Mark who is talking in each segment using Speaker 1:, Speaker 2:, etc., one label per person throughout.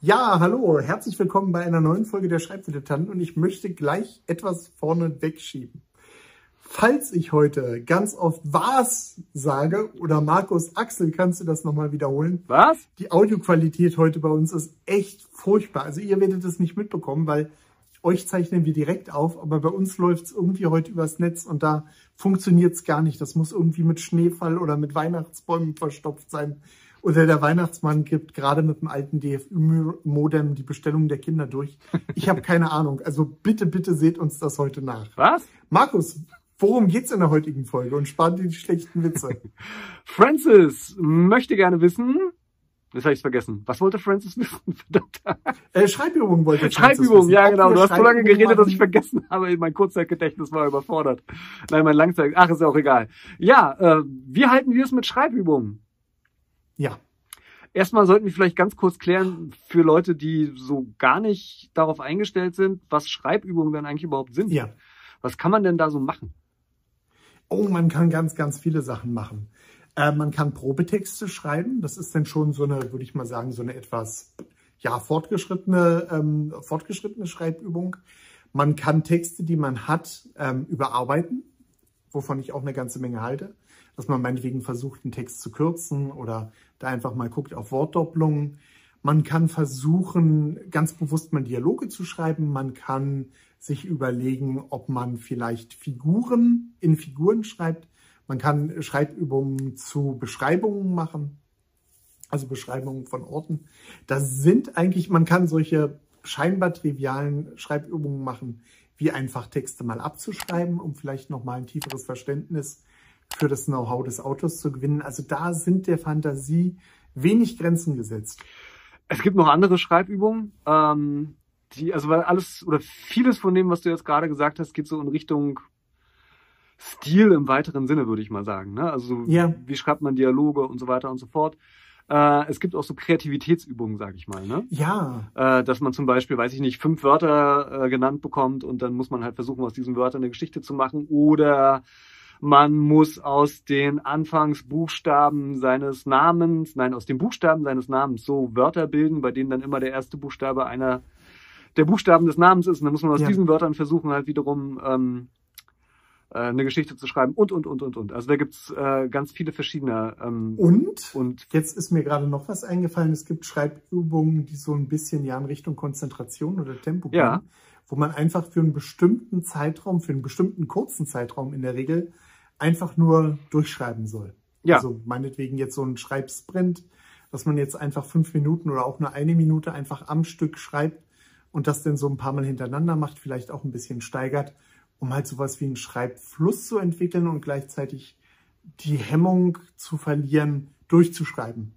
Speaker 1: Ja, hallo, herzlich willkommen bei einer neuen Folge der Schreibdilettanten und ich möchte gleich etwas vorne wegschieben. Falls ich heute ganz oft was sage, oder Markus Axel, kannst du das nochmal wiederholen?
Speaker 2: Was?
Speaker 1: Die Audioqualität heute bei uns ist echt furchtbar. Also ihr werdet es nicht mitbekommen, weil euch zeichnen wir direkt auf, aber bei uns läuft es irgendwie heute übers Netz und da funktioniert es gar nicht. Das muss irgendwie mit Schneefall oder mit Weihnachtsbäumen verstopft sein. Oder der Weihnachtsmann gibt gerade mit dem alten DFÜ-Modem die Bestellung der Kinder durch. Ich habe keine Ahnung. Also bitte, bitte seht uns das heute nach.
Speaker 2: Was?
Speaker 1: Markus, worum geht's in der heutigen Folge? Und spart die schlechten Witze.
Speaker 2: Francis möchte gerne wissen. Jetzt habe ich vergessen. Was wollte Francis wissen?
Speaker 1: äh, Schreibübungen wollte Francis
Speaker 2: Schreibübungen,
Speaker 1: wissen.
Speaker 2: ja genau. Du hast so lange geredet, dass ich vergessen habe. Mein Kurzzeitgedächtnis war überfordert. Nein, mein Langzeit. Ach, ist ja auch egal. Ja, äh, wie halten wir es mit Schreibübungen?
Speaker 1: Ja.
Speaker 2: Erstmal sollten wir vielleicht ganz kurz klären für Leute, die so gar nicht darauf eingestellt sind, was Schreibübungen denn eigentlich überhaupt sind.
Speaker 1: Ja.
Speaker 2: Was kann man denn da so machen?
Speaker 1: Oh, man kann ganz, ganz viele Sachen machen. Äh, man kann Probetexte schreiben. Das ist dann schon so eine, würde ich mal sagen, so eine etwas ja, fortgeschrittene, ähm, fortgeschrittene Schreibübung. Man kann Texte, die man hat, ähm, überarbeiten, wovon ich auch eine ganze Menge halte. Dass man meinetwegen versucht, einen Text zu kürzen oder da einfach mal guckt auf Wortdopplungen. Man kann versuchen, ganz bewusst mal Dialoge zu schreiben. Man kann sich überlegen, ob man vielleicht Figuren in Figuren schreibt. Man kann Schreibübungen zu Beschreibungen machen, also Beschreibungen von Orten. Das sind eigentlich, man kann solche scheinbar trivialen Schreibübungen machen, wie einfach Texte mal abzuschreiben, um vielleicht nochmal ein tieferes Verständnis für das Know-how des Autors zu gewinnen. Also da sind der Fantasie wenig Grenzen gesetzt.
Speaker 2: Es gibt noch andere Schreibübungen, ähm, die, also weil alles oder vieles von dem, was du jetzt gerade gesagt hast, geht so in Richtung Stil im weiteren Sinne, würde ich mal sagen. Ne? Also
Speaker 1: Ja.
Speaker 2: wie schreibt man Dialoge und so weiter und so fort. Äh, es gibt auch so Kreativitätsübungen, sag ich mal. Ne?
Speaker 1: Ja,
Speaker 2: Äh, dass man zum Beispiel, weiß ich nicht, fünf Wörter äh, genannt bekommt und dann muss man halt versuchen, aus diesen Wörtern eine Geschichte zu machen. Oder man muss aus den Anfangsbuchstaben seines Namens, nein, aus den Buchstaben seines Namens so Wörter bilden, bei denen dann immer der erste Buchstabe einer der Buchstaben des Namens ist. Und dann muss man aus
Speaker 1: Ja.
Speaker 2: diesen Wörtern versuchen, halt wiederum ähm, äh, eine Geschichte zu schreiben und, und, und, und, und. Also da gibt's äh, ganz viele verschiedene. Ähm,
Speaker 1: und
Speaker 2: und
Speaker 1: Jetzt ist mir gerade noch was eingefallen. Es gibt Schreibübungen, die so ein bisschen ja in Richtung Konzentration oder Tempo gehen,
Speaker 2: Ja.
Speaker 1: wo man einfach für einen bestimmten Zeitraum, für einen bestimmten kurzen Zeitraum in der Regel einfach nur durchschreiben soll.
Speaker 2: Ja.
Speaker 1: Also meinetwegen jetzt so ein Schreibsprint, dass man jetzt einfach fünf Minuten oder auch nur eine Minute einfach am Stück schreibt und das dann so ein paar Mal hintereinander macht, vielleicht auch ein bisschen steigert, um halt sowas wie einen Schreibfluss zu entwickeln und gleichzeitig die Hemmung zu verlieren, durchzuschreiben.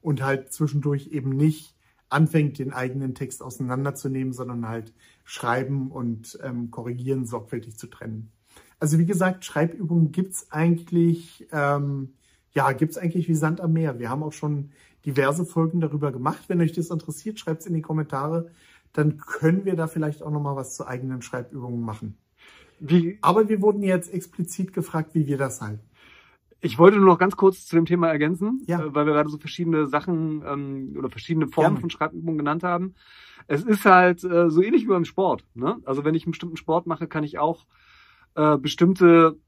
Speaker 1: Und halt zwischendurch eben nicht anfängt, den eigenen Text auseinanderzunehmen, sondern halt schreiben und ähm, korrigieren sorgfältig zu trennen. Also wie gesagt, Schreibübungen gibt's eigentlich, ähm, ja, gibt's eigentlich wie Sand am Meer. Wir haben auch schon diverse Folgen darüber gemacht. Wenn euch das interessiert, schreibt's in die Kommentare. Dann können wir da vielleicht auch nochmal was zu eigenen Schreibübungen machen.
Speaker 2: wie,
Speaker 1: Aber wir wurden jetzt explizit gefragt, wie wir das halten.
Speaker 2: Ich wollte nur noch ganz kurz zu dem Thema ergänzen,
Speaker 1: Ja.
Speaker 2: äh, weil wir gerade so verschiedene Sachen ähm, oder verschiedene Formen
Speaker 1: Gerne.
Speaker 2: von Schreibübungen genannt haben. Es ist halt äh, so ähnlich wie beim Sport. Ne? Also wenn ich einen bestimmten Sport mache, kann ich auch äh, bestimmte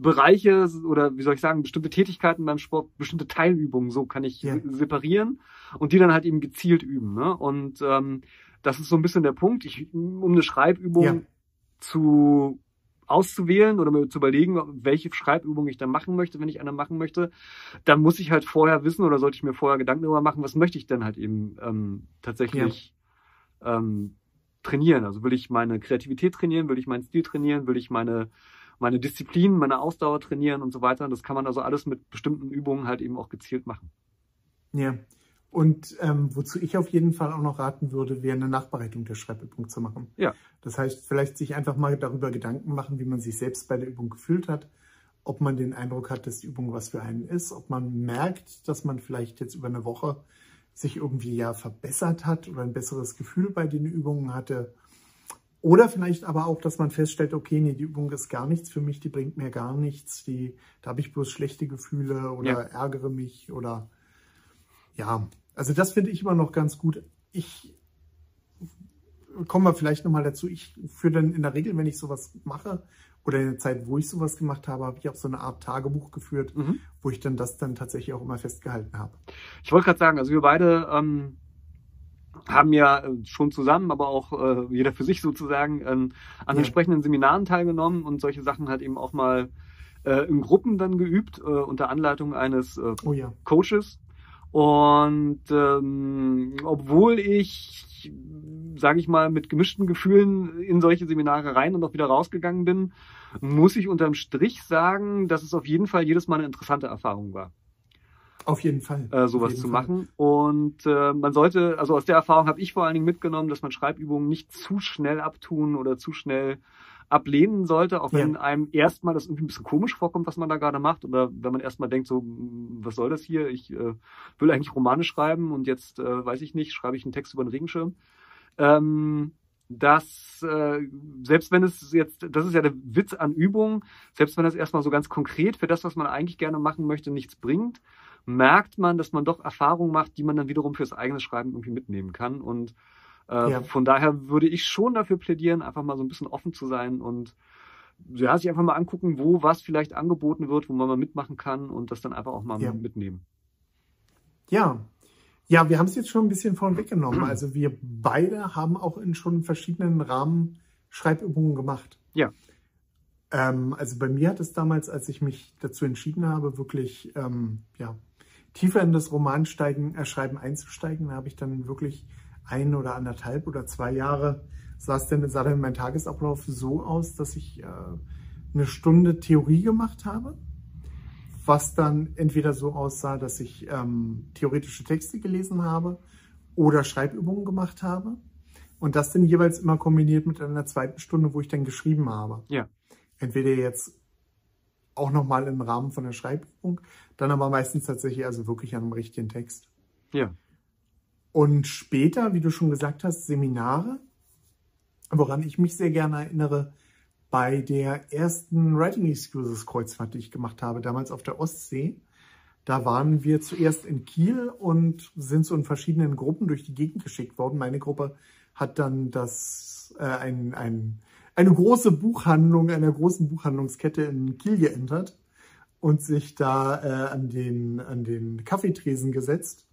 Speaker 2: Bereiche oder wie soll ich sagen, bestimmte Tätigkeiten beim Sport, bestimmte Teilübungen, so kann ich
Speaker 1: Ja.
Speaker 2: se- separieren und die dann halt eben gezielt üben. Ne? Und ähm, das ist so ein bisschen der Punkt. Ich, um eine Schreibübung
Speaker 1: Ja.
Speaker 2: zu auszuwählen oder mir zu überlegen, welche Schreibübung ich dann machen möchte, wenn ich eine machen möchte, dann muss ich halt vorher wissen oder sollte ich mir vorher Gedanken darüber machen, was möchte ich denn halt eben ähm, tatsächlich ähm, trainieren. Also will ich meine Kreativität trainieren, will ich meinen Stil trainieren, will ich meine meine Disziplin, meine Ausdauer trainieren und so weiter. Das kann man also alles mit bestimmten Übungen halt eben auch gezielt machen.
Speaker 1: Ja. Und ähm, wozu ich auf jeden Fall auch noch raten würde, wäre eine Nachbereitung der Schreibübung zu machen.
Speaker 2: Ja.
Speaker 1: Das heißt, vielleicht sich einfach mal darüber Gedanken machen, wie man sich selbst bei der Übung gefühlt hat, ob man den Eindruck hat, dass die Übung was für einen ist, ob man merkt, dass man vielleicht jetzt über eine Woche sich irgendwie ja verbessert hat oder ein besseres Gefühl bei den Übungen hatte. Oder vielleicht aber auch, dass man feststellt, okay, nee, die Übung ist gar nichts für mich, die bringt mir gar nichts, die, da habe ich bloß schlechte Gefühle oder
Speaker 2: Ja.
Speaker 1: ärgere mich oder ja, Also das finde ich immer noch ganz gut. Ich kommen wir vielleicht nochmal dazu. Ich führe dann in der Regel, wenn ich sowas mache, oder in der Zeit, wo ich sowas gemacht habe, habe ich auch so eine Art Tagebuch geführt, mhm. wo ich dann das dann tatsächlich auch immer festgehalten habe.
Speaker 2: Ich wollte gerade sagen, also wir beide ähm, haben ja äh, schon zusammen, aber auch äh, jeder für sich sozusagen ähm, an ja. entsprechenden Seminaren teilgenommen und solche Sachen halt eben auch mal äh, in Gruppen dann geübt, äh, unter Anleitung eines äh, oh ja. Coaches. Und ähm, obwohl ich, sage ich mal, mit gemischten Gefühlen in solche Seminare rein und auch wieder rausgegangen bin, muss ich unterm Strich sagen, dass es auf jeden Fall jedes Mal eine interessante Erfahrung war.
Speaker 1: Auf jeden Fall.
Speaker 2: Äh, sowas
Speaker 1: jeden
Speaker 2: zu Fall. machen. Und äh, man sollte, also aus der Erfahrung habe ich vor allen Dingen mitgenommen, dass man Schreibübungen nicht zu schnell abtun oder zu schnell ablehnen sollte, auch wenn ja. einem erstmal das irgendwie ein bisschen komisch vorkommt, was man da gerade macht, oder wenn man erstmal denkt, so, was soll das hier? Ich äh, will eigentlich Romane schreiben und jetzt, äh, weiß ich nicht, schreibe ich einen Text über einen Regenschirm. Ähm, dass äh, selbst wenn es jetzt, das ist ja der Witz an Übungen, selbst wenn das erstmal so ganz konkret für das, was man eigentlich gerne machen möchte, nichts bringt, merkt man, dass man doch Erfahrungen macht, die man dann wiederum fürs eigene Schreiben irgendwie mitnehmen kann. Und äh, ja. Von daher würde ich schon dafür plädieren, einfach mal so ein bisschen offen zu sein und ja, sich einfach mal angucken, wo was vielleicht angeboten wird, wo man mal mitmachen kann und das dann einfach auch mal ja. mitnehmen.
Speaker 1: Ja. Ja, wir haben es jetzt schon ein bisschen vorn weggenommen. Also wir beide haben auch in schon verschiedenen Rahmen Schreibübungen gemacht.
Speaker 2: Ja.
Speaker 1: Ähm, also bei mir hat es damals, als ich mich dazu entschieden habe, wirklich ähm, ja, tiefer in das Romansteigen, äh, Schreiben einzusteigen, habe ich dann wirklich ein oder anderthalb oder zwei Jahre sah, es denn, sah dann mein Tagesablauf so aus, dass ich äh, eine Stunde Theorie gemacht habe, was dann entweder so aussah, dass ich ähm, theoretische Texte gelesen habe oder Schreibübungen gemacht habe. Und das dann jeweils immer kombiniert mit einer zweiten Stunde, wo ich dann geschrieben habe.
Speaker 2: Ja.
Speaker 1: Entweder jetzt auch nochmal im Rahmen von der Schreibübung, dann aber meistens tatsächlich also wirklich an einem richtigen Text.
Speaker 2: Ja.
Speaker 1: Und später, wie du schon gesagt hast, Seminare, woran ich mich sehr gerne erinnere, bei der ersten Writing Excuses Kreuzfahrt, die ich gemacht habe, damals auf der Ostsee. Da waren wir zuerst in Kiel und sind so in verschiedenen Gruppen durch die Gegend geschickt worden. Meine Gruppe hat dann das, äh, ein, ein, eine große Buchhandlung, einer großen Buchhandlungskette in Kiel geändert und sich da äh, an, den, an den Kaffeetresen gesetzt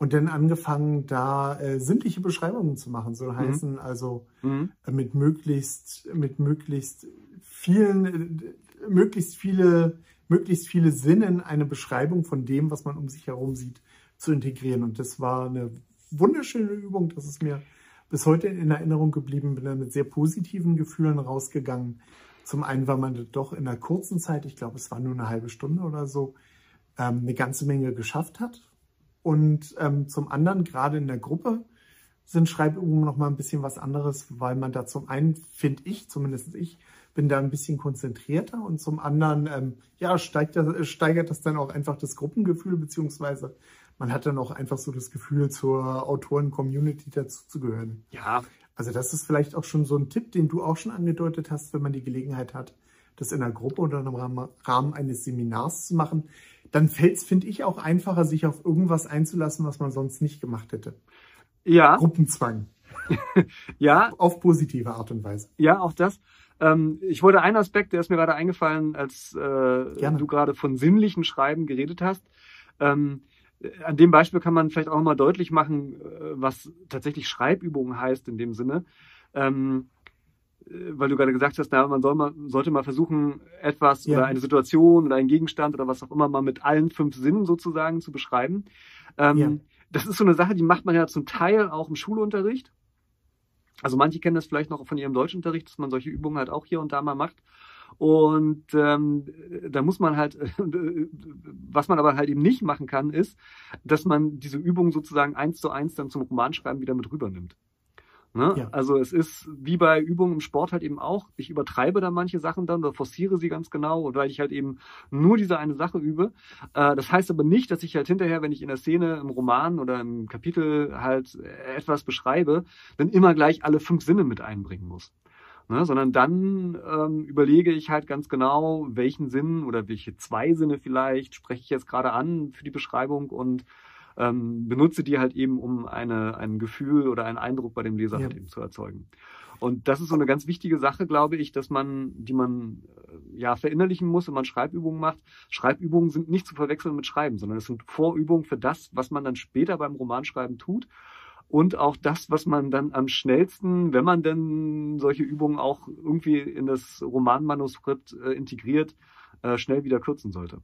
Speaker 1: und dann angefangen, da äh, sinnliche Beschreibungen zu machen. So mhm. heißen also mhm. äh, mit möglichst, mit möglichst vielen, äh, möglichst viele, möglichst viele Sinnen eine Beschreibung von dem, was man um sich herum sieht, zu integrieren. Und das war eine wunderschöne Übung. Das ist mir bis heute in Erinnerung geblieben. Bin dann mit sehr positiven Gefühlen rausgegangen. Zum einen, weil man doch in einer kurzen Zeit, ich glaube, es war nur eine halbe Stunde oder so, ähm, eine ganze Menge geschafft hat und ähm, zum anderen, gerade in der Gruppe, sind Schreibübungen noch mal ein bisschen was anderes, weil man da zum einen, finde ich, zumindest ich, bin da ein bisschen konzentrierter und zum anderen, ähm, ja, steigt das, steigert das dann auch einfach das Gruppengefühl, beziehungsweise man hat dann auch einfach so das Gefühl, zur Autoren-Community dazuzugehören.
Speaker 2: Ja.
Speaker 1: Also das ist vielleicht auch schon so ein Tipp, den du auch schon angedeutet hast, wenn man die Gelegenheit hat, das in einer Gruppe oder im Rahmen eines Seminars zu machen, dann fällt es, finde ich, auch einfacher, sich auf irgendwas einzulassen, was man sonst nicht gemacht hätte.
Speaker 2: Ja.
Speaker 1: Gruppenzwang.
Speaker 2: ja.
Speaker 1: Auf positive Art und Weise.
Speaker 2: Ja, auch das. Ähm, ich wollte einen Aspekt, der ist mir gerade eingefallen, als äh, du gerade von sinnlichen Schreiben geredet hast. Ähm, an dem Beispiel kann man vielleicht auch mal deutlich machen, äh, was tatsächlich Schreibübungen heißt in dem Sinne. Ähm, äh, weil du gerade gesagt hast, na, man soll mal, sollte mal versuchen, etwas ja. oder eine Situation oder einen Gegenstand oder was auch immer mal mit allen fünf Sinnen sozusagen zu beschreiben. Ähm, ja. Das ist so eine Sache, die macht man ja zum Teil auch im Schulunterricht. Also manche kennen das vielleicht noch von ihrem Deutschunterricht, dass man solche Übungen halt auch hier und da mal macht. Und ähm, da muss man halt, was man aber halt eben nicht machen kann, ist, dass man diese Übung sozusagen eins zu eins dann zum Romanschreiben wieder mit rübernimmt. Ne? Ja. Also es ist wie bei Übungen im Sport halt eben auch, ich übertreibe da manche Sachen dann oder forciere sie ganz genau, weil ich halt eben nur diese eine Sache übe. Äh, das heißt aber nicht, dass ich halt hinterher, wenn ich in der Szene, im Roman oder im Kapitel halt etwas beschreibe, dann immer gleich alle fünf Sinne mit einbringen muss. Ne, sondern dann ähm, überlege ich halt ganz genau, welchen Sinn oder welche zwei Sinne vielleicht spreche ich jetzt gerade an für die Beschreibung und ähm, benutze die halt eben, um eine, ein Gefühl oder einen Eindruck bei dem Leser ja. halt eben zu erzeugen. Und das ist so eine ganz wichtige Sache, glaube ich, dass man, die man äh, ja verinnerlichen muss, wenn man Schreibübungen macht. Schreibübungen sind nicht zu verwechseln mit Schreiben, sondern es sind Vorübungen für das, was man dann später beim Romanschreiben tut und auch das, was man dann am schnellsten, wenn man denn solche Übungen auch irgendwie in das Romanmanuskript äh, integriert, äh, schnell wieder kürzen sollte.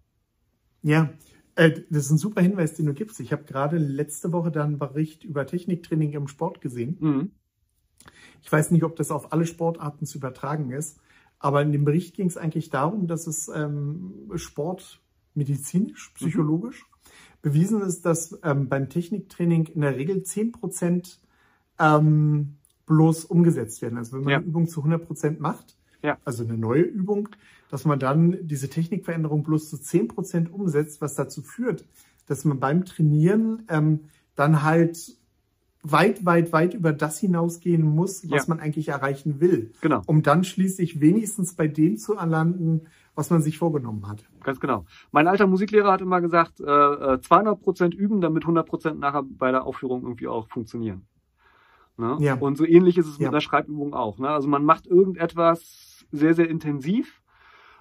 Speaker 1: Ja, äh, das ist ein super Hinweis, den du gibst. Ich habe gerade letzte Woche dann einen Bericht über Techniktraining im Sport gesehen. Mhm. Ich weiß nicht, ob das auf alle Sportarten zu übertragen ist, aber in dem Bericht ging es eigentlich darum, dass es ähm, Sport medizinisch, psychologisch mhm bewiesen ist, dass ähm, beim Techniktraining in der Regel 10 Prozent ähm, bloß umgesetzt werden. Also wenn man ja. eine Übung zu 100 Prozent macht, ja. also eine neue Übung, dass man dann diese Technikveränderung bloß zu 10 Prozent umsetzt, was dazu führt, dass man beim Trainieren ähm, dann halt weit, weit, weit über das hinausgehen muss, was ja. man eigentlich erreichen will. Genau. Um dann schließlich wenigstens bei dem zu erlanden, was man sich vorgenommen hat.
Speaker 2: Ganz genau. Mein alter Musiklehrer hat immer gesagt, äh, 200 äh, Prozent üben, damit 100 Prozent nachher bei der Aufführung irgendwie auch funktionieren. Ne? Ja. Und so ähnlich ist es ja. mit der Schreibübung auch. Ne? Also man macht irgendetwas sehr, sehr intensiv.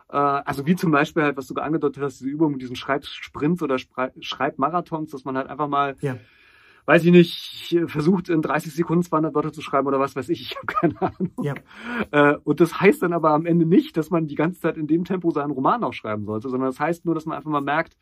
Speaker 2: Äh, also wie zum Beispiel halt, was du angedeutet hast, diese Übung mit diesen Schreibsprints oder Schreibmarathons, dass man halt einfach mal ja weiß ich nicht, versucht in 30 Sekunden 200 Wörter zu schreiben oder was weiß ich, ich habe keine Ahnung. Ja. Äh, und das heißt dann aber am Ende nicht, dass man die ganze Zeit in dem Tempo seinen Roman auch schreiben sollte, sondern das heißt nur, dass man einfach mal merkt,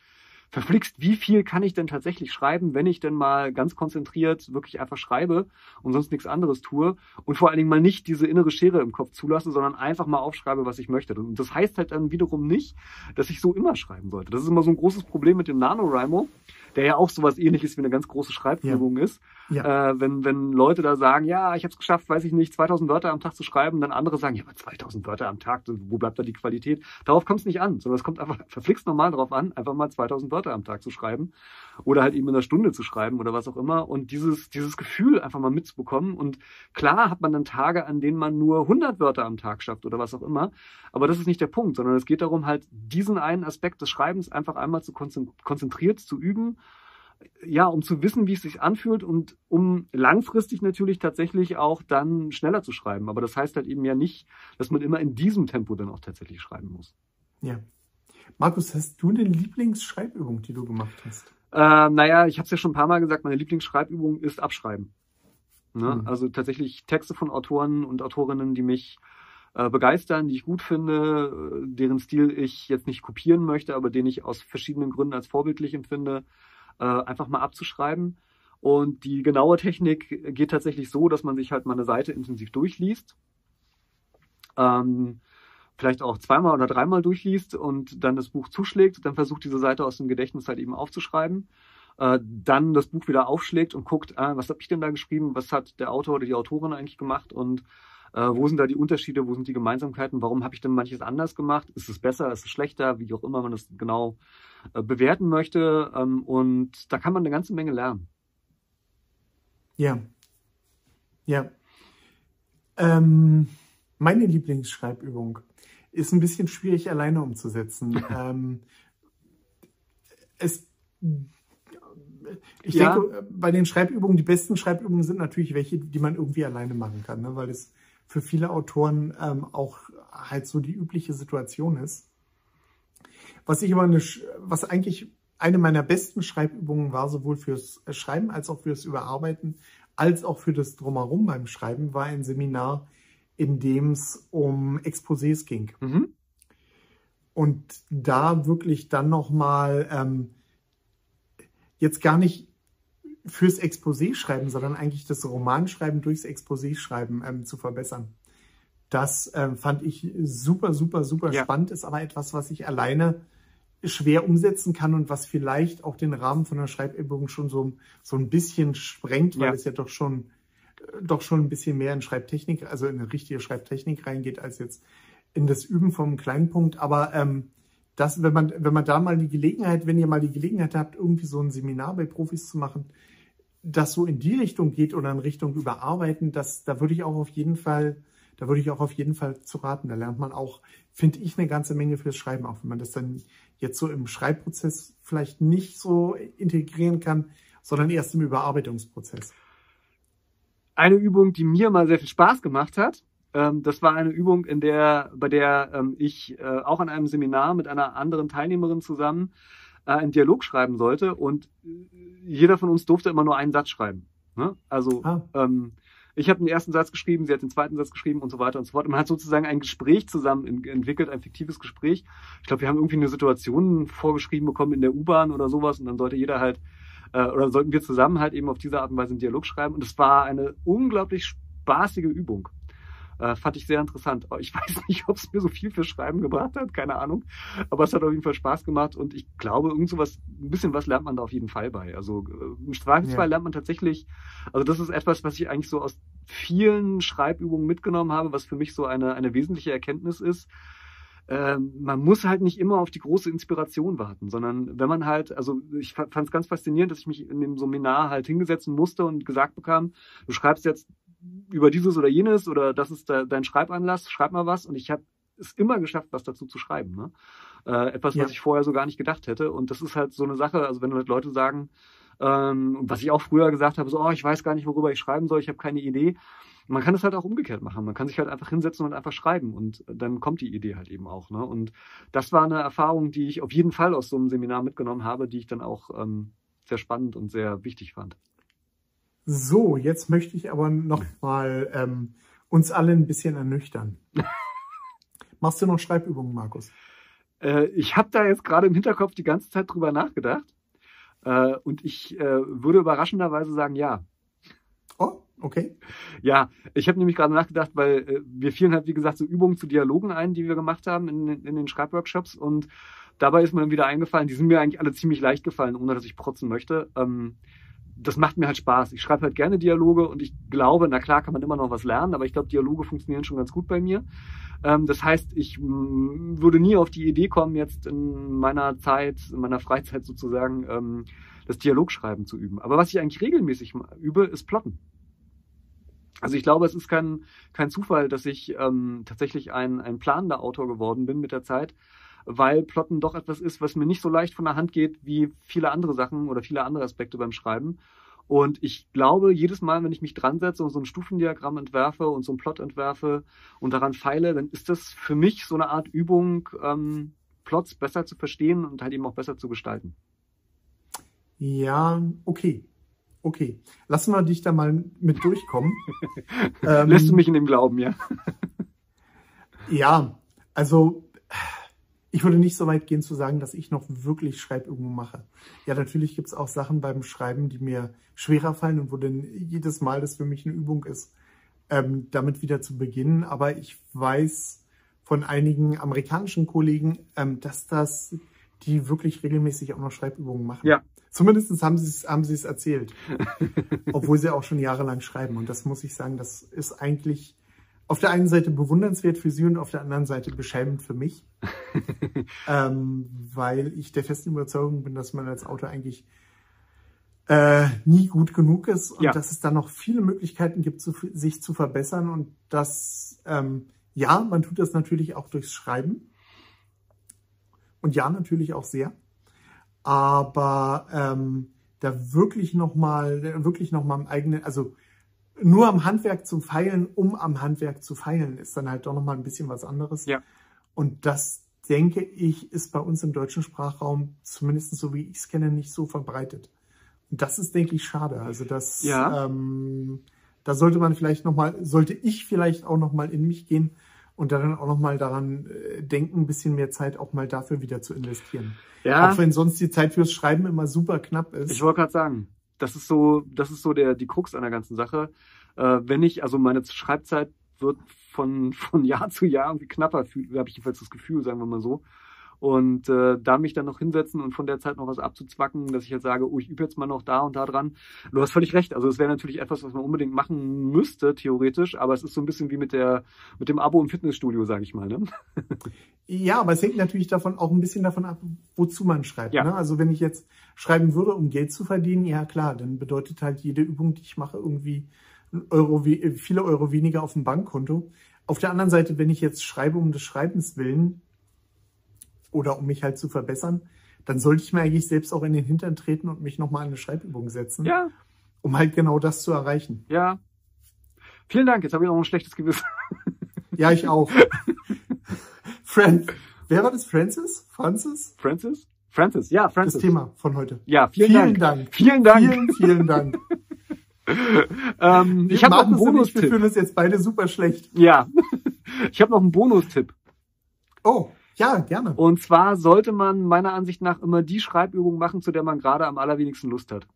Speaker 2: verflixt, wie viel kann ich denn tatsächlich schreiben, wenn ich denn mal ganz konzentriert wirklich einfach schreibe und sonst nichts anderes tue und vor allen Dingen mal nicht diese innere Schere im Kopf zulasse, sondern einfach mal aufschreibe, was ich möchte. Und das heißt halt dann wiederum nicht, dass ich so immer schreiben sollte. Das ist immer so ein großes Problem mit dem NaNoWriMo der ja auch sowas ähnliches wie eine ganz große Schreibübung ja. ist. Ja. Äh, wenn, wenn Leute da sagen, ja, ich habe es geschafft, weiß ich nicht, 2000 Wörter am Tag zu schreiben, dann andere sagen, ja, aber 2000 Wörter am Tag, wo bleibt da die Qualität? Darauf kommt es nicht an, sondern es kommt einfach verflixt normal darauf an, einfach mal 2000 Wörter am Tag zu schreiben oder halt eben in einer Stunde zu schreiben oder was auch immer und dieses, dieses Gefühl einfach mal mitzubekommen und klar hat man dann Tage, an denen man nur 100 Wörter am Tag schafft oder was auch immer, aber das ist nicht der Punkt, sondern es geht darum halt diesen einen Aspekt des Schreibens einfach einmal zu konzentriert zu üben ja, um zu wissen, wie es sich anfühlt und um langfristig natürlich tatsächlich auch dann schneller zu schreiben. Aber das heißt halt eben ja nicht, dass man immer in diesem Tempo dann auch tatsächlich schreiben muss.
Speaker 1: Ja. Markus, hast du eine Lieblingsschreibübung, die du gemacht hast?
Speaker 2: Äh, naja, ich habe es ja schon ein paar Mal gesagt, meine Lieblingsschreibübung ist Abschreiben. Ne? Mhm. Also tatsächlich Texte von Autoren und Autorinnen, die mich äh, begeistern, die ich gut finde, äh, deren Stil ich jetzt nicht kopieren möchte, aber den ich aus verschiedenen Gründen als vorbildlich empfinde äh, einfach mal abzuschreiben. Und die genaue Technik geht tatsächlich so, dass man sich halt mal eine Seite intensiv durchliest. Ähm, vielleicht auch zweimal oder dreimal durchliest und dann das Buch zuschlägt, dann versucht diese Seite aus dem Gedächtnis halt eben aufzuschreiben, äh, dann das Buch wieder aufschlägt und guckt, ah, was habe ich denn da geschrieben, was hat der Autor oder die Autorin eigentlich gemacht und äh, wo sind da die Unterschiede, wo sind die Gemeinsamkeiten, warum habe ich denn manches anders gemacht, ist es besser, ist es schlechter, wie auch immer man das genau äh, bewerten möchte. Ähm, und da kann man eine ganze Menge lernen.
Speaker 1: Ja. Ja. Ähm, meine Lieblingsschreibübung ist ein bisschen schwierig alleine umzusetzen. ähm, es, ich ja. denke, bei den Schreibübungen, die besten Schreibübungen sind natürlich welche, die man irgendwie alleine machen kann, ne? weil es für viele Autoren ähm, auch halt so die übliche Situation ist. Was ich aber eine, was eigentlich eine meiner besten Schreibübungen war, sowohl fürs Schreiben als auch fürs Überarbeiten, als auch für das Drumherum beim Schreiben, war ein Seminar, in dem es um Exposés ging. Mhm. Und da wirklich dann nochmal ähm, jetzt gar nicht fürs Exposé schreiben, sondern eigentlich das Romanschreiben durchs Exposé schreiben ähm, zu verbessern. Das ähm, fand ich super, super, super ja. spannend, ist aber etwas, was ich alleine schwer umsetzen kann und was vielleicht auch den Rahmen von der Schreibübung schon so, so ein bisschen sprengt, weil ja. es ja doch schon, doch schon ein bisschen mehr in Schreibtechnik, also in eine richtige Schreibtechnik reingeht, als jetzt in das Üben vom Kleinpunkt. Aber ähm, das, wenn man, wenn man da mal die Gelegenheit, wenn ihr mal die Gelegenheit habt, irgendwie so ein Seminar bei Profis zu machen, das so in die Richtung geht oder in Richtung Überarbeiten, das, da würde ich auch auf jeden Fall, da würde ich auch auf jeden Fall zu raten. Da lernt man auch, finde ich, eine ganze Menge fürs Schreiben, auch wenn man das dann jetzt so im Schreibprozess vielleicht nicht so integrieren kann, sondern erst im Überarbeitungsprozess?
Speaker 2: Eine Übung, die mir mal sehr viel Spaß gemacht hat, ähm, das war eine Übung, in der, bei der ähm, ich äh, auch an einem Seminar mit einer anderen Teilnehmerin zusammen äh, einen Dialog schreiben sollte und jeder von uns durfte immer nur einen Satz schreiben. Ne? Also ah. ähm, ich habe den ersten Satz geschrieben, sie hat den zweiten Satz geschrieben und so weiter und so fort. Und man hat sozusagen ein Gespräch zusammen entwickelt, ein fiktives Gespräch. Ich glaube, wir haben irgendwie eine Situation vorgeschrieben bekommen in der U-Bahn oder sowas und dann sollte jeder halt äh, oder sollten wir zusammen halt eben auf diese Art und Weise einen Dialog schreiben. Und es war eine unglaublich spaßige Übung. Äh, fand ich sehr interessant. Ich weiß nicht, ob es mir so viel für Schreiben gebracht hat, keine Ahnung. Aber es hat auf jeden Fall Spaß gemacht und ich glaube, irgend so was, ein bisschen was lernt man da auf jeden Fall bei. Also äh, im Zweifelsfall ja. lernt man tatsächlich, also das ist etwas, was ich eigentlich so aus vielen Schreibübungen mitgenommen habe, was für mich so eine, eine wesentliche Erkenntnis ist. Ähm, man muss halt nicht immer auf die große Inspiration warten, sondern wenn man halt, also ich fand es ganz faszinierend, dass ich mich in dem Seminar halt hingesetzen musste und gesagt bekam, du schreibst jetzt über dieses oder jenes oder das ist de, dein Schreibanlass, schreib mal was. Und ich habe es immer geschafft, was dazu zu schreiben. Ne? Äh, etwas, ja. was ich vorher so gar nicht gedacht hätte. Und das ist halt so eine Sache, also wenn halt Leute sagen, ähm, was ich auch früher gesagt habe, so, oh, ich weiß gar nicht, worüber ich schreiben soll, ich habe keine Idee. Man kann es halt auch umgekehrt machen. Man kann sich halt einfach hinsetzen und einfach schreiben und dann kommt die Idee halt eben auch. Ne? Und das war eine Erfahrung, die ich auf jeden Fall aus so einem Seminar mitgenommen habe, die ich dann auch ähm, sehr spannend und sehr wichtig fand.
Speaker 1: So, jetzt möchte ich aber noch mal ähm, uns alle ein bisschen ernüchtern. Machst du noch Schreibübungen, Markus?
Speaker 2: Äh, ich habe da jetzt gerade im Hinterkopf die ganze Zeit drüber nachgedacht. Äh, und ich äh, würde überraschenderweise sagen, ja.
Speaker 1: Oh, okay.
Speaker 2: Ja, ich habe nämlich gerade nachgedacht, weil äh, wir fielen halt, wie gesagt, so Übungen zu Dialogen ein, die wir gemacht haben in, in den Schreibworkshops. Und dabei ist mir dann wieder eingefallen, die sind mir eigentlich alle ziemlich leicht gefallen, ohne dass ich protzen möchte. Ähm, das macht mir halt Spaß. Ich schreibe halt gerne Dialoge und ich glaube, na klar kann man immer noch was lernen, aber ich glaube, Dialoge funktionieren schon ganz gut bei mir. Ähm, das heißt, ich mm, würde nie auf die Idee kommen, jetzt in meiner Zeit, in meiner Freizeit sozusagen, ähm, das Dialogschreiben zu üben. Aber was ich eigentlich regelmäßig übe, ist Plotten. Also ich glaube, es ist kein, kein Zufall, dass ich ähm, tatsächlich ein, ein planender Autor geworden bin mit der Zeit, weil Plotten doch etwas ist, was mir nicht so leicht von der Hand geht wie viele andere Sachen oder viele andere Aspekte beim Schreiben. Und ich glaube, jedes Mal, wenn ich mich dran setze und so ein Stufendiagramm entwerfe und so einen Plot entwerfe und daran feile, dann ist das für mich so eine Art Übung, ähm, Plots besser zu verstehen und halt eben auch besser zu gestalten.
Speaker 1: Ja, okay. Okay. Lassen wir dich da mal mit durchkommen.
Speaker 2: Lässt du mich in dem Glauben, ja?
Speaker 1: ja, also ich würde nicht so weit gehen zu sagen, dass ich noch wirklich Schreibübungen mache. Ja, natürlich gibt es auch Sachen beim Schreiben, die mir schwerer fallen und wo dann jedes Mal das für mich eine Übung ist, ähm, damit wieder zu beginnen. Aber ich weiß von einigen amerikanischen Kollegen, ähm, dass das die wirklich regelmäßig auch noch Schreibübungen machen.
Speaker 2: Ja.
Speaker 1: Zumindest haben sie es haben sie es erzählt, obwohl sie auch schon jahrelang schreiben. Und das muss ich sagen, das ist eigentlich auf der einen Seite bewundernswert für sie und auf der anderen Seite beschämend für mich, ähm, weil ich der festen Überzeugung bin, dass man als Autor eigentlich äh, nie gut genug ist und ja. dass es da noch viele Möglichkeiten gibt, zu, sich zu verbessern und dass, ähm, ja, man tut das natürlich auch durchs Schreiben. Und ja, natürlich auch sehr, aber ähm, da wirklich nochmal, wirklich nochmal im eigenen, also nur am Handwerk zu feilen, um am Handwerk zu feilen, ist dann halt doch nochmal ein bisschen was anderes.
Speaker 2: Ja.
Speaker 1: Und das, denke ich, ist bei uns im deutschen Sprachraum, zumindest so wie ich es kenne, nicht so verbreitet. Und das ist, denke ich, schade. Also das,
Speaker 2: ja.
Speaker 1: ähm, da sollte man vielleicht nochmal, sollte ich vielleicht auch nochmal in mich gehen und dann auch nochmal daran äh, denken, ein bisschen mehr Zeit auch mal dafür wieder zu investieren. Ja. Auch wenn sonst die Zeit fürs Schreiben immer super knapp ist.
Speaker 2: Ich wollte gerade sagen, das ist so, das ist so der, die Krux an der ganzen Sache. Äh, wenn ich, also meine Schreibzeit wird von, von Jahr zu Jahr irgendwie knapper, habe ich jedenfalls das Gefühl, sagen wir mal so. Und äh, da mich dann noch hinsetzen und von der Zeit noch was abzuzwacken, dass ich jetzt sage, oh, ich übe jetzt mal noch da und da dran. Du hast völlig recht. Also es wäre natürlich etwas, was man unbedingt machen müsste, theoretisch, aber es ist so ein bisschen wie mit der mit dem Abo im Fitnessstudio, sage ich mal. Ne?
Speaker 1: Ja, aber es hängt natürlich davon auch ein bisschen davon ab, wozu man schreibt.
Speaker 2: Ja.
Speaker 1: Ne? Also wenn ich jetzt schreiben würde, um Geld zu verdienen, ja klar, dann bedeutet halt jede Übung, die ich mache, irgendwie Euro, viele Euro weniger auf dem Bankkonto. Auf der anderen Seite, wenn ich jetzt schreibe um des Schreibens willen, oder um mich halt zu verbessern, dann sollte ich mir eigentlich selbst auch in den Hintern treten und mich nochmal an eine Schreibübung setzen,
Speaker 2: Ja,
Speaker 1: um halt genau das zu erreichen.
Speaker 2: ja. Vielen Dank, jetzt habe ich noch ein schlechtes Gewissen.
Speaker 1: Ja, ich auch. Fran wer war das? Francis? Francis?
Speaker 2: Francis? Francis, ja,
Speaker 1: Das
Speaker 2: Francis.
Speaker 1: Thema von heute.
Speaker 2: Ja, vielen,
Speaker 1: Vielen
Speaker 2: Dank.
Speaker 1: Dank.
Speaker 2: Vielen Dank.
Speaker 1: Vielen, vielen Dank.
Speaker 2: Ähm, ich habe noch einen
Speaker 1: ich, wir
Speaker 2: Bonustipp.
Speaker 1: fühlen uns jetzt beide super schlecht.
Speaker 2: Ja, ich habe noch einen Bonustipp.
Speaker 1: Oh, ja, gerne.
Speaker 2: Und zwar sollte man meiner Ansicht nach immer die Schreibübung machen, zu der man gerade am allerwenigsten Lust hat.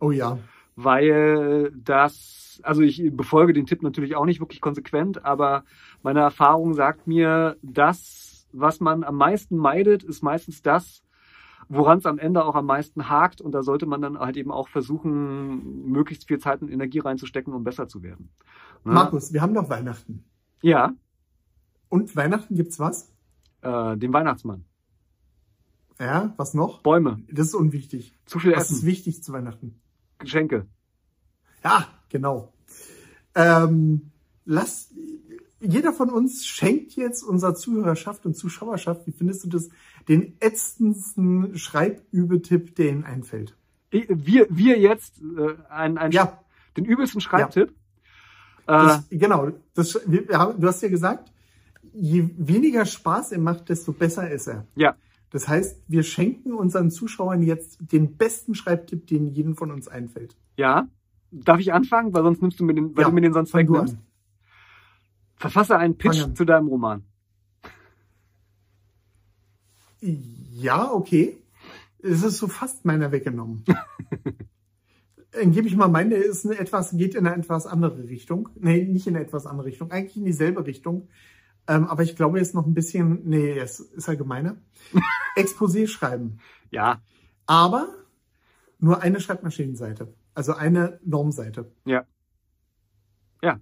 Speaker 1: Oh ja.
Speaker 2: Weil das, also ich befolge den Tipp natürlich auch nicht wirklich konsequent, aber meine Erfahrung sagt mir, das, was man am meisten meidet, ist meistens das, woran es am Ende auch am meisten hakt. Und da sollte man dann halt eben auch versuchen, möglichst viel Zeit und Energie reinzustecken, um besser zu werden. Ne?
Speaker 1: Markus, wir haben doch Weihnachten.
Speaker 2: Ja,
Speaker 1: Und Weihnachten gibt's was?
Speaker 2: äh, den Weihnachtsmann.
Speaker 1: Ja, was noch?
Speaker 2: Bäume,
Speaker 1: Das ist unwichtig.
Speaker 2: zu viel
Speaker 1: Was ist
Speaker 2: Essen,
Speaker 1: wichtig zu Weihnachten?
Speaker 2: Geschenke.
Speaker 1: Ja, genau. Ähm, lass, jeder von uns schenkt jetzt unserer Zuhörerschaft und Zuschauerschaft, wie findest du das, den ätzendsten Schreibübetipp, der Ihnen einfällt?
Speaker 2: Wir, wir jetzt äh, ein, ein
Speaker 1: Ja,
Speaker 2: den übelsten Schreibtipp. Äh,
Speaker 1: das, genau. Das, wir, wir haben, du hast ja gesagt, je weniger Spaß er macht, desto besser ist er.
Speaker 2: ja,
Speaker 1: Das heißt, wir schenken unseren Zuschauern jetzt den besten Schreibtipp, den jedem von uns einfällt.
Speaker 2: ja. Darf ich anfangen? Weil sonst nimmst du mir den, weil
Speaker 1: Ja,
Speaker 2: du mir den sonst wegnimmst. Verfasse einen Pitch zu deinem Roman.
Speaker 1: Ja, okay. Es ist so fast meiner weggenommen. Dann gebe ich mal meinen, der ist eine etwas, geht in eine etwas andere Richtung. Nee, nicht in eine etwas andere Richtung, eigentlich in dieselbe Richtung. Ähm, aber ich glaube, ist noch ein bisschen, nee, es ist allgemeiner. Exposé schreiben.
Speaker 2: Ja,
Speaker 1: Aber nur eine Schreibmaschinenseite. Also eine Normseite.
Speaker 2: ja. Ja.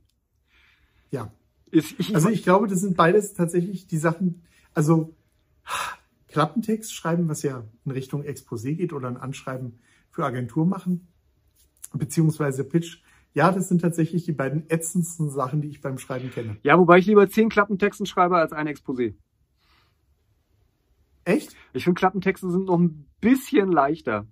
Speaker 1: Ja.
Speaker 2: Ist, ich,
Speaker 1: Also ich glaube, das sind beides tatsächlich die Sachen, also Klappentext schreiben, was ja in Richtung Exposé geht oder ein Anschreiben für Agentur machen, beziehungsweise Pitch. Ja, das sind tatsächlich die beiden ätzendsten Sachen, die ich beim Schreiben kenne.
Speaker 2: ja, wobei ich lieber zehn Klappentexten schreibe als ein Exposé.
Speaker 1: Echt?
Speaker 2: Ich finde, Klappentexte sind noch ein bisschen leichter.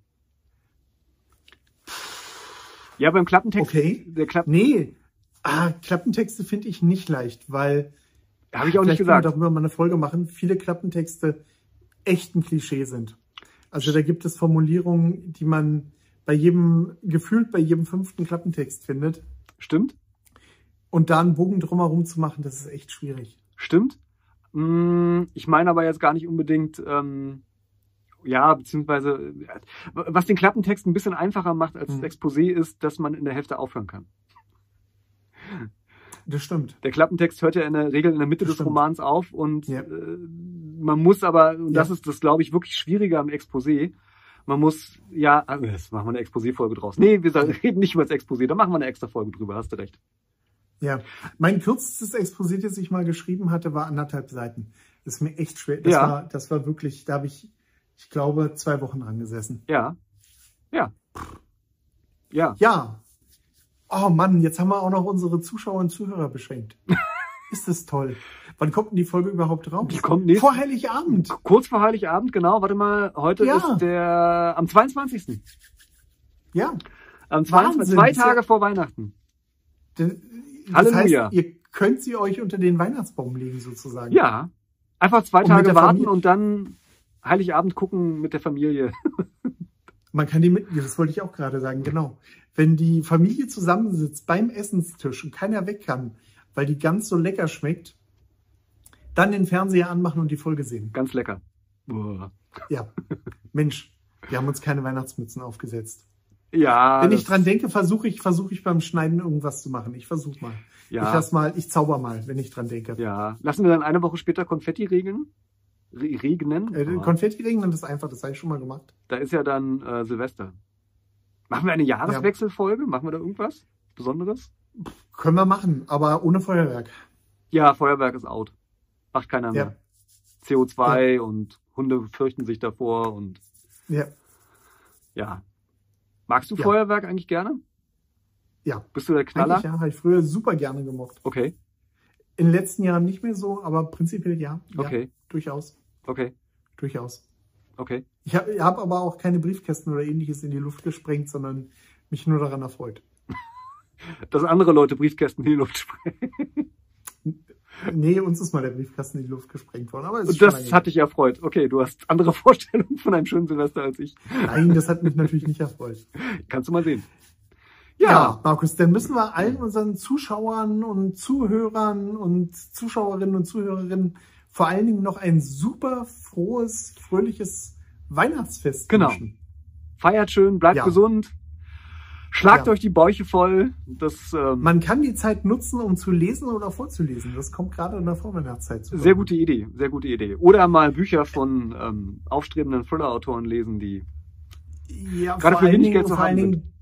Speaker 2: Ja, beim Klappentext,
Speaker 1: Okay.
Speaker 2: der Klapp,
Speaker 1: Nee. Ah, Klappentexte finde ich nicht leicht, weil
Speaker 2: habe ich auch nicht
Speaker 1: vielleicht können wir
Speaker 2: gesagt.
Speaker 1: darüber mal eine Folge machen, viele Klappentexte echt ein Klischee sind. Also da gibt es Formulierungen, die man bei jedem, gefühlt bei jedem fünften Klappentext findet.
Speaker 2: Stimmt?
Speaker 1: Und da einen Bogen drumherum zu machen, das ist echt schwierig.
Speaker 2: Stimmt. Mm, Ich meine aber jetzt gar nicht unbedingt, ähm, ja, beziehungsweise, was den Klappentext ein bisschen einfacher macht als
Speaker 1: Mhm.
Speaker 2: das Exposé ist, dass man in der Hälfte aufhören kann.
Speaker 1: Das stimmt.
Speaker 2: Der Klappentext hört ja in der Regel in der Mitte
Speaker 1: Das
Speaker 2: des
Speaker 1: stimmt.
Speaker 2: Romans auf und
Speaker 1: Ja.
Speaker 2: äh, man muss aber, und das
Speaker 1: Ja.
Speaker 2: ist das, glaube ich, wirklich schwieriger am Exposé, man muss, ja, also jetzt machen wir eine Exposé-Folge draus. Nee, wir reden nicht über das Exposé, da machen wir eine extra Folge drüber, hast du recht.
Speaker 1: Ja. Mein kürzestes Exposé, das ich mal geschrieben hatte, war anderthalb Seiten. Das ist mir echt schwer. Das,
Speaker 2: Ja.
Speaker 1: war, das war wirklich, da habe ich, ich glaube, zwei Wochen dran gesessen.
Speaker 2: Ja. Ja. Ja.
Speaker 1: Ja. Oh Mann, jetzt haben wir auch noch unsere Zuschauer und Zuhörer beschränkt. ist das toll. Wann kommt denn die Folge überhaupt raus?
Speaker 2: Die kommt nächst-
Speaker 1: Vor Heiligabend.
Speaker 2: Kurz vor Heiligabend, genau, warte mal, heute
Speaker 1: Ja.
Speaker 2: ist der, am 22.
Speaker 1: Ja.
Speaker 2: Am 22.
Speaker 1: Wahnsinn,
Speaker 2: zwei Tage vor Weihnachten.
Speaker 1: Das
Speaker 2: Halleluja.
Speaker 1: heißt, ihr könnt sie euch unter den Weihnachtsbaum legen, sozusagen.
Speaker 2: Ja. Einfach zwei
Speaker 1: Und
Speaker 2: Tage warten
Speaker 1: Familie-
Speaker 2: und dann Heiligabend gucken mit der Familie.
Speaker 1: Man kann die mit, das wollte ich auch gerade sagen, genau. Wenn die Familie zusammensitzt beim Essenstisch und keiner weg kann, weil die ganz so lecker schmeckt, dann den Fernseher anmachen und die Folge sehen.
Speaker 2: Ganz lecker. Boah.
Speaker 1: Ja. Mensch, wir haben uns keine Weihnachtsmützen aufgesetzt.
Speaker 2: Ja.
Speaker 1: Wenn ich dran denke, versuche ich, versuche ich beim Schneiden irgendwas zu machen. Ich versuche mal. Ich
Speaker 2: Ja.
Speaker 1: lass mal, ich zauber mal, wenn ich dran denke.
Speaker 2: Ja. Lassen wir dann eine Woche später Konfetti regnen? Re regnen?
Speaker 1: Äh,
Speaker 2: Aber
Speaker 1: Konfetti regnen, ist einfach, das habe ich schon mal gemacht.
Speaker 2: da ist ja dann äh, Silvester. Machen wir eine Jahreswechselfolge? Machen wir da irgendwas Besonderes?
Speaker 1: Können wir machen, aber ohne Feuerwerk.
Speaker 2: Ja, Feuerwerk ist out. Macht keiner
Speaker 1: Ja.
Speaker 2: mehr. CO2 und Hunde fürchten sich davor und
Speaker 1: Ja,
Speaker 2: ja. Magst du
Speaker 1: Ja.
Speaker 2: Feuerwerk eigentlich gerne?
Speaker 1: ja.
Speaker 2: Bist du der Knaller?
Speaker 1: Eigentlich ja, habe ich früher super gerne gemocht.
Speaker 2: Okay,
Speaker 1: In den letzten Jahren nicht mehr so, aber prinzipiell ja. ja
Speaker 2: okay,
Speaker 1: Durchaus,
Speaker 2: okay.
Speaker 1: durchaus.
Speaker 2: Okay.
Speaker 1: Ich habe hab aber auch keine Briefkästen oder ähnliches in die Luft gesprengt, sondern mich nur daran erfreut.
Speaker 2: Dass andere Leute Briefkästen in die Luft sprengen.
Speaker 1: Nee, uns ist mal der Briefkasten in die Luft gesprengt worden. Aber es ist
Speaker 2: das hat dich erfreut. Okay, du hast andere Vorstellungen von einem schönen Silvester als ich.
Speaker 1: Nein, das hat mich natürlich nicht erfreut.
Speaker 2: Kannst du mal sehen.
Speaker 1: Ja. Markus, dann müssen wir allen unseren Zuschauern und Zuhörern und Zuschauerinnen und Zuhörerinnen vor allen Dingen noch ein super frohes, fröhliches Weihnachtsfest
Speaker 2: Genau.
Speaker 1: wünschen.
Speaker 2: Feiert schön, bleibt
Speaker 1: Ja.
Speaker 2: gesund. Schlagt
Speaker 1: Ja.
Speaker 2: euch die Bäuche voll. Das ähm,
Speaker 1: Man kann die Zeit nutzen, um zu lesen oder vorzulesen. Das kommt gerade in der Vorweihnachtszeit zu.
Speaker 2: sehr gute Idee, sehr gute Idee. Oder mal Bücher von ähm, aufstrebenden Thriller-Autoren lesen, die
Speaker 1: Ja,
Speaker 2: Gerade für wenig Geld zu
Speaker 1: vor allen
Speaker 2: haben
Speaker 1: Dingen,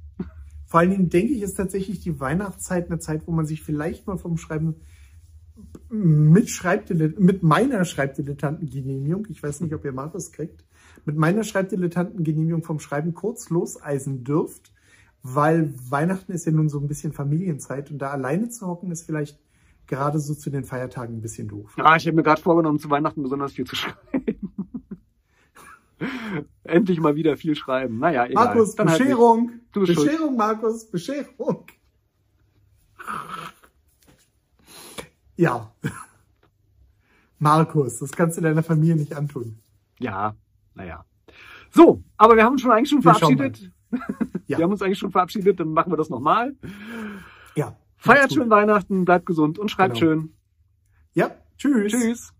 Speaker 1: vor allen Dingen denke ich, ist tatsächlich die Weihnachtszeit eine Zeit, wo man sich vielleicht mal vom Schreiben mit Schreibdilet mit meiner Schreibdilettantengenehmigung, ich weiß nicht, ob ihr Markus kriegt, mit meiner Schreibdilettantengenehmigung vom Schreiben kurz loseisen dürft, weil Weihnachten ist ja nun so ein bisschen Familienzeit und da alleine zu hocken ist vielleicht gerade so zu den Feiertagen ein bisschen doof.
Speaker 2: Ah, ich habe mir gerade vorgenommen, zu Weihnachten besonders viel zu schreiben. Endlich mal wieder viel schreiben. Naja, egal.
Speaker 1: Markus,
Speaker 2: Dann halt.
Speaker 1: Bescherung!
Speaker 2: Du bist schuld.
Speaker 1: Bescherung, Markus, Bescherung! Ja. Markus, das kannst du deiner Familie nicht antun.
Speaker 2: Ja, naja. So, aber wir haben uns schon eigentlich schon
Speaker 1: Wir
Speaker 2: verabschiedet.
Speaker 1: Ja.
Speaker 2: Wir haben uns eigentlich schon verabschiedet, dann machen wir das nochmal.
Speaker 1: Ja.
Speaker 2: Feiert schön Weihnachten, bleibt gesund und schreibt
Speaker 1: Genau.
Speaker 2: schön.
Speaker 1: Ja, tschüss.
Speaker 2: Tschüss.